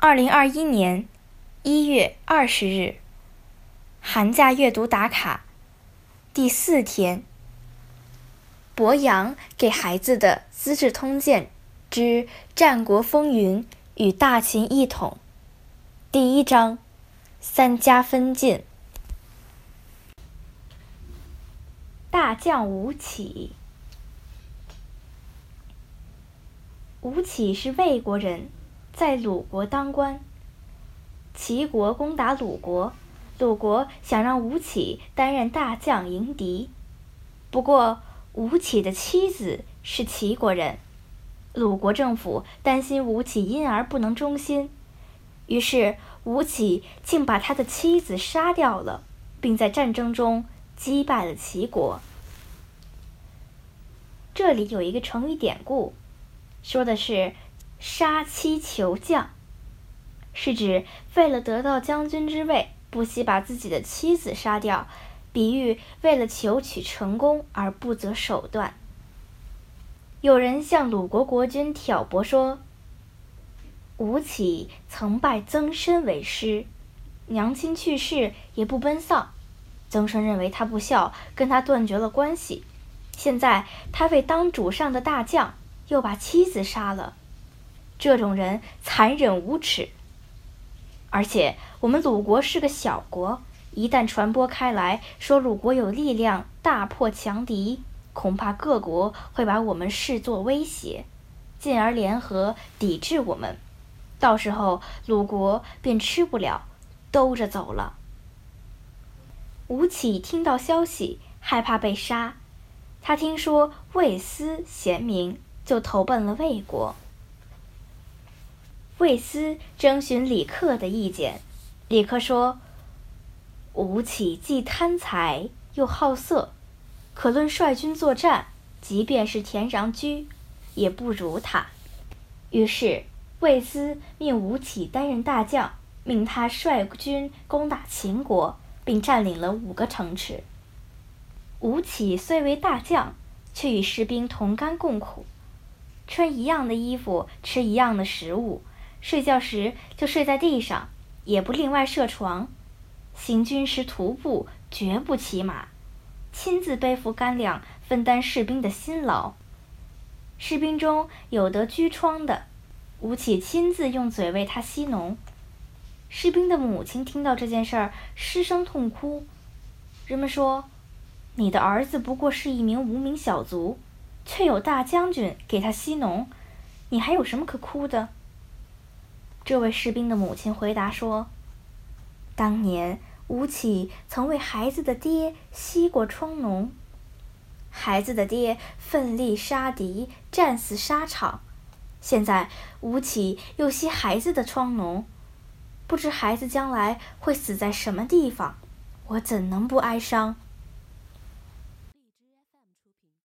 二零二一年一月二十日，寒假阅读打卡第四天。博洋给孩子的《资治通鉴之战国风云与大秦一统》第一章：三家分晋。大将吴起，吴起是魏国人。在鲁国当官。齐国攻打鲁国，鲁国想让吴起担任大将迎敌。不过，吴起的妻子是齐国人，鲁国政府担心吴起因而不能忠心，于是吴起竟把他的妻子杀掉了，并在战争中击败了齐国。这里有一个成语典故，说的是。杀妻求将，是指为了得到将军之位，不惜把自己的妻子杀掉，比喻为了求取成功而不择手段。有人向鲁国国君挑拨说，吴起曾拜曾参为师，娘亲去世也不奔丧，曾参认为他不孝，跟他断绝了关系。现在他为当主上的大将，又把妻子杀了。这种人残忍无耻，而且我们鲁国是个小国，一旦传播开来，说鲁国有力量大破强敌，恐怕各国会把我们视作威胁，进而联合抵制我们，到时候鲁国便吃不了兜着走了。吴起听到消息，害怕被杀，他听说魏斯贤明，就投奔了魏国。魏斯征询李克的意见，李克说：“吴起既贪财又好色，可论率军作战，即便是田穰苴，也不如他。”于是魏斯命吴起担任大将，命他率军攻打秦国，并占领了五个城池。吴起虽为大将，却与士兵同甘共苦，穿一样的衣服，吃一样的食物。睡觉时就睡在地上，也不另外设床。行军时徒步，绝不骑马，亲自背负干粮，分担士兵的辛劳。士兵中有得疽疮的，吴起亲自用嘴为他吸脓。士兵的母亲听到这件事儿，失声痛哭。人们说：“你的儿子不过是一名无名小卒，却有大将军给他吸脓，你还有什么可哭的？”这位士兵的母亲回答说：“当年吴起曾为孩子的爹吸过疮脓，孩子的爹奋力杀敌，战死沙场。现在吴起又吸孩子的疮脓，不知孩子将来会死在什么地方，我怎能不哀伤？”